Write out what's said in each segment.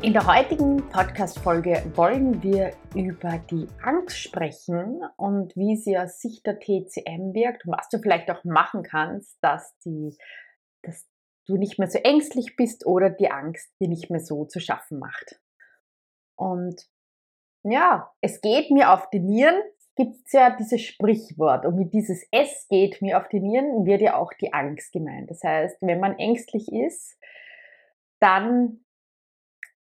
In der heutigen Podcast-Folge wollen wir über die Angst sprechen und wie sie aus Sicht der TCM wirkt und was du vielleicht auch machen kannst, dass, die, dass du nicht mehr so ängstlich bist oder die Angst dir nicht mehr so zu schaffen macht. Und ja, es geht mir auf die Nieren, gibt es ja dieses Sprichwort. Und mit dieses Es geht mir auf die Nieren wird ja auch die Angst gemeint. Das heißt, wenn man ängstlich ist, dann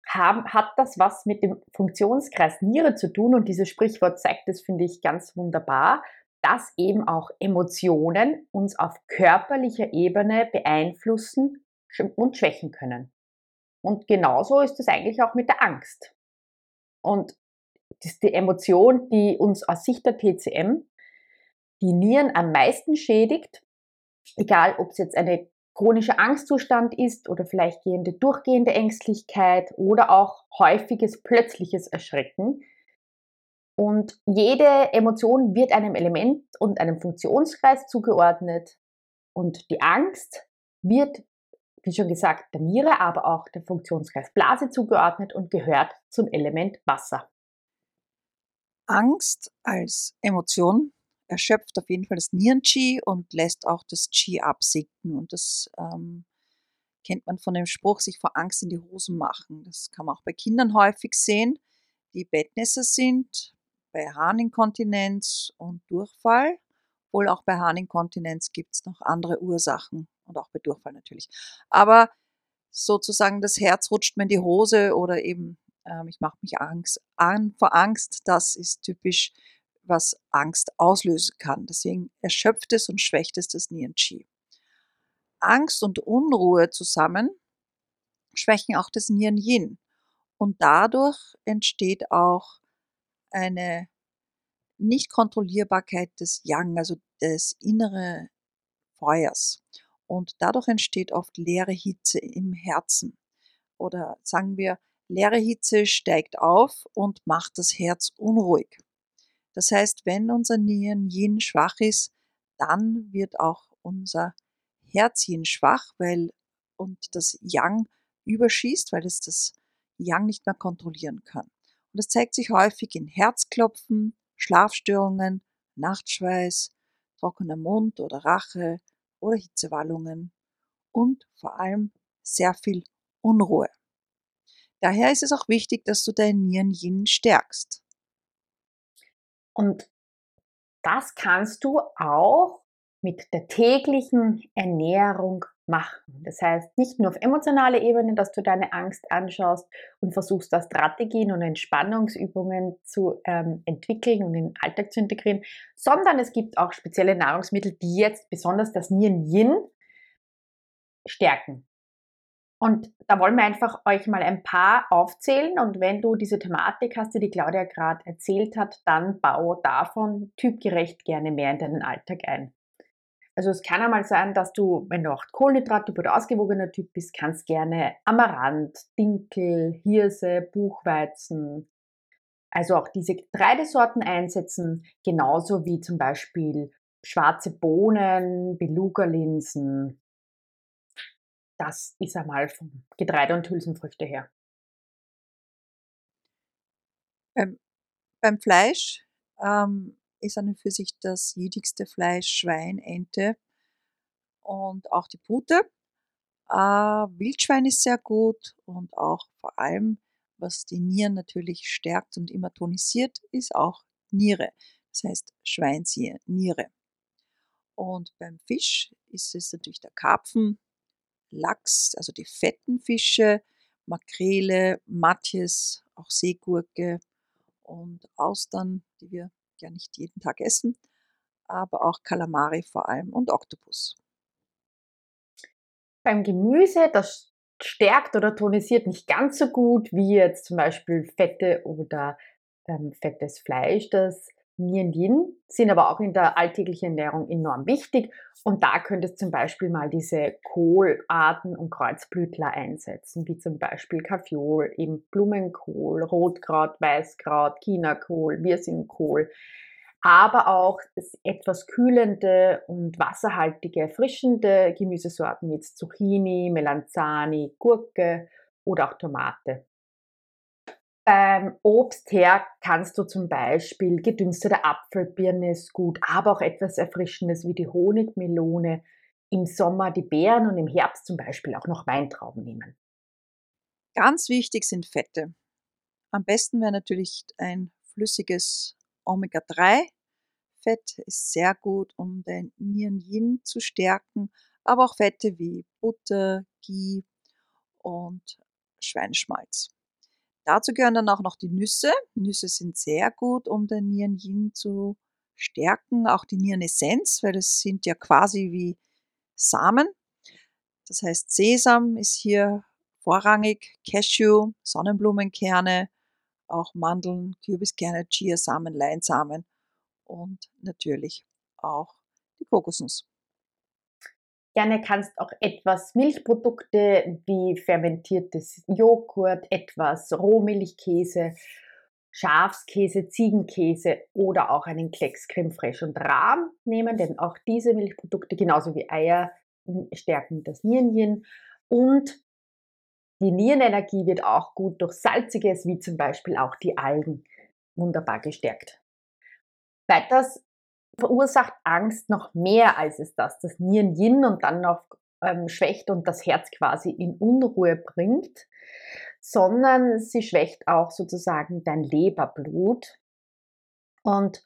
haben, hat das was mit dem Funktionskreis Niere zu tun und dieses Sprichwort zeigt das, finde ich, ganz wunderbar, dass eben auch Emotionen uns auf körperlicher Ebene beeinflussen und schwächen können. Und genauso ist es eigentlich auch mit der Angst. Und das ist die Emotion, die uns aus Sicht der TCM die Nieren am meisten schädigt, egal ob es jetzt eine chronischer Angstzustand ist oder vielleicht gehende durchgehende Ängstlichkeit oder auch häufiges plötzliches Erschrecken. Und jede Emotion wird einem Element und einem Funktionskreis zugeordnet. Und die Angst wird, wie schon gesagt, der Niere, aber auch der Funktionskreis Blase zugeordnet und gehört zum Element Wasser. Angst als Emotion erschöpft auf jeden Fall das Nieren-Qi und lässt auch das Qi absinken. Und das ähm, kennt man von dem Spruch, sich vor Angst in die Hosen machen. Das kann man auch bei Kindern häufig sehen, die Bettnässer sind, bei Harninkontinenz und Durchfall. Wohl auch bei Harninkontinenz gibt es noch andere Ursachen und auch bei Durchfall natürlich. Aber sozusagen das Herz rutscht mir in die Hose oder eben ähm, ich mache mich Angst an vor Angst, das ist typisch was Angst auslösen kann. Deswegen erschöpft es und schwächt es das Nieren-Qi. Angst und Unruhe zusammen schwächen auch das Nieren-Yin. Und dadurch entsteht auch eine Nicht-Kontrollierbarkeit des Yang, also des inneren Feuers. Und dadurch entsteht oft leere Hitze im Herzen. Oder sagen wir, leere Hitze steigt auf und macht das Herz unruhig. Das heißt, wenn unser Nieren-Yin schwach ist, dann wird auch unser Herz-Yin schwach, weil und das Yang überschießt, weil es das Yang nicht mehr kontrollieren kann. Und das zeigt sich häufig in Herzklopfen, Schlafstörungen, Nachtschweiß, trockener Mund oder Rache oder Hitzewallungen und vor allem sehr viel Unruhe. Daher ist es auch wichtig, dass du dein Nieren-Yin stärkst. Und das kannst du auch mit der täglichen Ernährung machen. Das heißt, nicht nur auf emotionaler Ebene, dass du deine Angst anschaust und versuchst, da Strategien und Entspannungsübungen zu ähm, entwickeln und in den Alltag zu integrieren, sondern es gibt auch spezielle Nahrungsmittel, die jetzt besonders das Nieren-Yin stärken. Und da wollen wir einfach euch mal ein paar aufzählen. Und wenn du diese Thematik hast, die die Claudia gerade erzählt hat, dann baue davon typgerecht gerne mehr in deinen Alltag ein. Also es kann einmal sein, dass du, wenn du auch Kohlenhydrattyp oder ausgewogener Typ bist, kannst gerne Amaranth, Dinkel, Hirse, Buchweizen, also auch diese Getreidesorten einsetzen, genauso wie zum Beispiel schwarze Bohnen, Beluga-Linsen, das ist einmal vom Getreide und Hülsenfrüchte her. Beim, beim Fleisch ähm, ist an und für sich das jedigste Fleisch Schwein, Ente und auch die Pute. Äh, Wildschwein ist sehr gut und auch vor allem, was die Nieren natürlich stärkt und immer tonisiert, ist auch Niere. Das heißt Schweinsniere. Und beim Fisch ist es natürlich der Karpfen, Lachs, also die fetten Fische, Makrele, Matjes, auch Seegurke und Austern, die wir ja nicht jeden Tag essen, aber auch Kalamari vor allem und Oktopus. Beim Gemüse, das stärkt oder tonisiert nicht ganz so gut wie jetzt zum Beispiel Fette oder ähm, fettes Fleisch, das Nieren Yin, sind aber auch in der alltäglichen Ernährung enorm wichtig. Und da könntest du zum Beispiel mal diese Kohlarten und Kreuzblütler einsetzen, wie zum Beispiel Kaffeeol, eben Blumenkohl, Rotkraut, Weißkraut, Chinakohl, Wirsingkohl, aber auch etwas kühlende und wasserhaltige, erfrischende Gemüsesorten wie Zucchini, Melanzani, Gurke oder auch Tomate. Beim Obst her kannst du zum Beispiel gedünstete Apfelbirne ist gut, aber auch etwas Erfrischendes wie die Honigmelone. Im Sommer die Beeren und im Herbst zum Beispiel auch noch Weintrauben nehmen. Ganz wichtig sind Fette. Am besten wäre natürlich ein flüssiges Omega-3-Fett, ist sehr gut, um den Nieren-Yin zu stärken, aber auch Fette wie Butter, Ghee und Schweineschmalz. Dazu gehören dann auch noch die Nüsse. Nüsse sind sehr gut, um den Nieren-Yin zu stärken. Auch die Nierenessenz, weil das sind ja quasi wie Samen. Das heißt, Sesam ist hier vorrangig, Cashew, Sonnenblumenkerne, auch Mandeln, Kürbiskerne, Chiasamen, Leinsamen und natürlich auch die Kokosnuss. Gerne kannst auch etwas Milchprodukte wie fermentiertes Joghurt, etwas Rohmilchkäse, Schafskäse, Ziegenkäse oder auch einen Klecks Creme Fraiche und Rahm nehmen, denn auch diese Milchprodukte genauso wie Eier stärken das Nierenchen und die Nierenenergie wird auch gut durch Salziges wie zum Beispiel auch die Algen wunderbar gestärkt. Weiters verursacht Angst noch mehr als es das, das Nieren-Yin und dann noch ähm, schwächt und das Herz quasi in Unruhe bringt, sondern sie schwächt auch sozusagen dein Leberblut. Und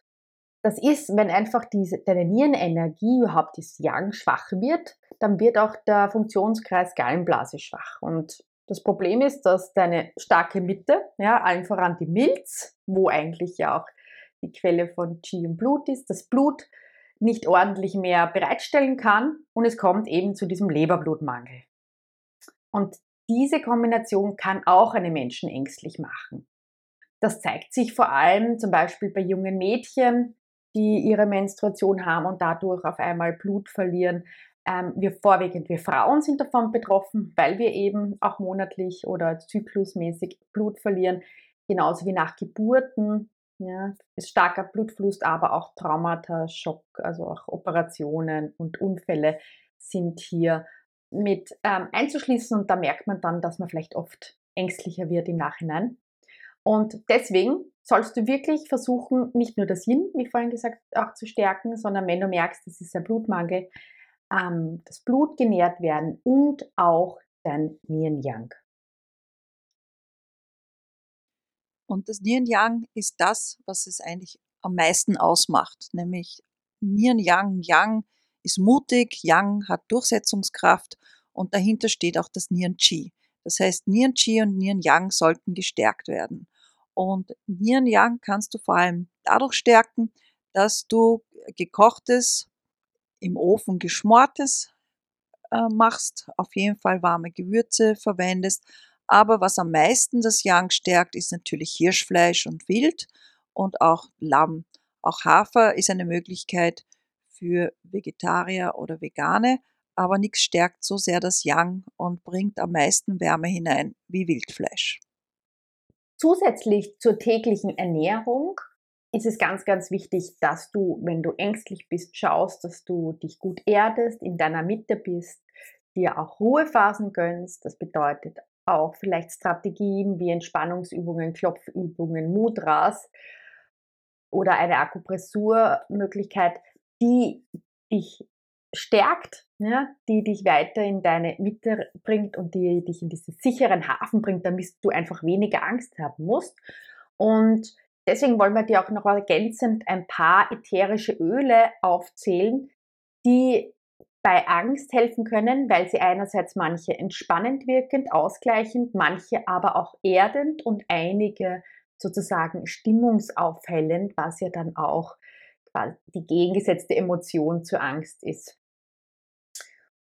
das ist, wenn einfach diese, deine Nierenenergie, überhaupt das Yang schwach wird, dann wird auch der Funktionskreis Gallenblase schwach. Und das Problem ist, dass deine starke Mitte, ja, allen voran die Milz, wo eigentlich ja auch die Quelle von Qi und Blut ist, das Blut nicht ordentlich mehr bereitstellen kann und es kommt eben zu diesem Leberblutmangel. Und diese Kombination kann auch einen Menschen ängstlich machen. Das zeigt sich vor allem zum Beispiel bei jungen Mädchen, die ihre Menstruation haben und dadurch auf einmal Blut verlieren. Ähm, wir vorwiegend, wir Frauen sind davon betroffen, weil wir eben auch monatlich oder zyklusmäßig Blut verlieren, genauso wie nach Geburten ja, ist starker Blutfluss, aber auch Traumata, Schock, also auch Operationen und Unfälle sind hier mit ähm, einzuschließen und da merkt man dann, dass man vielleicht oft ängstlicher wird im Nachhinein. Und deswegen sollst du wirklich versuchen, nicht nur das Yin, wie vorhin gesagt, auch zu stärken, sondern wenn du merkst, es ist ein Blutmangel, ähm, das Blut genährt werden und auch dein Yin Yang. Und das Nieren Yang ist das, was es eigentlich am meisten ausmacht, nämlich Nieren Yang, Yang ist mutig, Yang hat Durchsetzungskraft und dahinter steht auch das Nieren Qi. Das heißt, Nieren Qi und Nieren Yang sollten gestärkt werden. Und Nieren Yang kannst du vor allem dadurch stärken, dass du gekochtes, im Ofen geschmortes äh, machst, auf jeden Fall warme Gewürze verwendest, aber was am meisten das Yang stärkt, ist natürlich Hirschfleisch und Wild und auch Lamm. Auch Hafer ist eine Möglichkeit für Vegetarier oder Vegane, aber nichts stärkt so sehr das Yang und bringt am meisten Wärme hinein wie Wildfleisch. Zusätzlich zur täglichen Ernährung ist es ganz, ganz wichtig, dass du, wenn du ängstlich bist, schaust, dass du dich gut erdest, in deiner Mitte bist, dir auch Ruhephasen gönnst. Das bedeutet auch vielleicht Strategien wie Entspannungsübungen, Klopfübungen, Mudras oder eine Akupressurmöglichkeit, die dich stärkt, ja, die dich weiter in deine Mitte bringt und die dich in diesen sicheren Hafen bringt, damit du einfach weniger Angst haben musst. Und deswegen wollen wir dir auch noch ergänzend ein paar ätherische Öle aufzählen, die bei Angst helfen können, weil sie einerseits manche entspannend wirkend, ausgleichend, manche aber auch erdend und einige sozusagen stimmungsaufhellend, was ja dann auch die gegengesetzte Emotion zur Angst ist.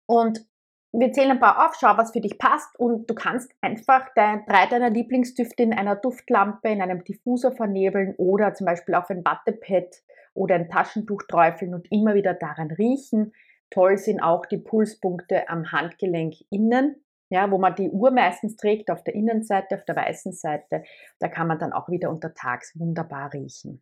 Und wir zählen ein paar auf, schau, was für dich passt und du kannst einfach dein, drei deiner Lieblingsdüfte in einer Duftlampe, in einem Diffusor vernebeln oder zum Beispiel auf ein Wattepad oder ein Taschentuch träufeln und immer wieder daran riechen. Toll sind auch die Pulspunkte am Handgelenk innen, ja, wo man die Uhr meistens trägt, auf der Innenseite, auf der weißen Seite. Da kann man dann auch wieder untertags wunderbar riechen.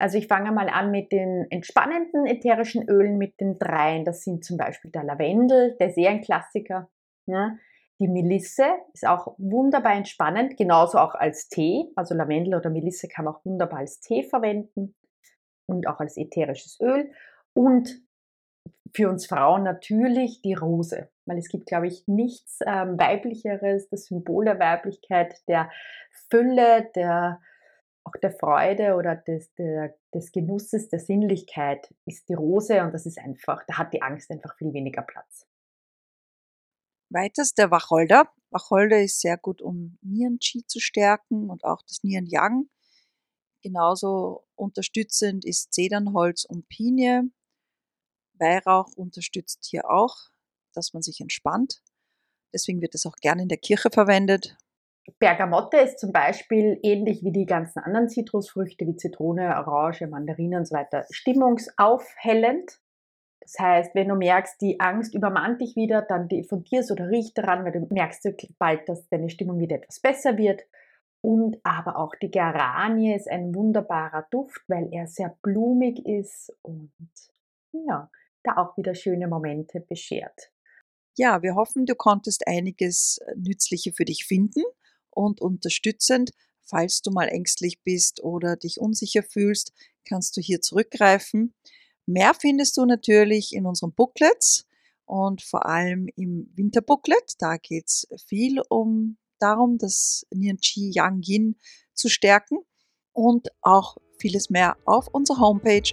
Also ich fange mal an mit den entspannenden ätherischen Ölen, mit den dreien. Das sind zum Beispiel der Lavendel, der ist sehr ein Klassiker. Ja. Die Melisse ist auch wunderbar entspannend, genauso auch als Tee. Also Lavendel oder Melisse kann man auch wunderbar als Tee verwenden und auch als ätherisches Öl. Und für uns Frauen natürlich die Rose, weil es gibt, glaube ich, nichts ähm, weiblicheres, das Symbol der Weiblichkeit, der Fülle, der auch der Freude oder des, der, des Genusses, der Sinnlichkeit ist die Rose und das ist einfach, da hat die Angst einfach viel weniger Platz. Weiters der Wacholder. Wacholder ist sehr gut, um Nieren-Qi zu stärken und auch das Nieren-Yang. Genauso unterstützend ist Zedernholz und Pinie. Weihrauch unterstützt hier auch, dass man sich entspannt. Deswegen wird es auch gerne in der Kirche verwendet. Bergamotte ist zum Beispiel ähnlich wie die ganzen anderen Zitrusfrüchte wie Zitrone, Orange, Mandarine und so weiter stimmungsaufhellend. Das heißt, wenn du merkst, die Angst übermannt dich wieder, dann diffundierst oder riech daran, weil du merkst bald, dass deine Stimmung wieder etwas besser wird. Und aber auch die Geranie ist ein wunderbarer Duft, weil er sehr blumig ist und ja, da auch wieder schöne Momente beschert. Ja, wir hoffen, du konntest einiges Nützliche für dich finden und unterstützend. Falls du mal ängstlich bist oder dich unsicher fühlst, kannst du hier zurückgreifen. Mehr findest du natürlich in unseren Booklets und vor allem im Winterbooklet. Da geht es viel um darum, das Nian Qi Yang Yin zu stärken und auch vieles mehr auf unserer Homepage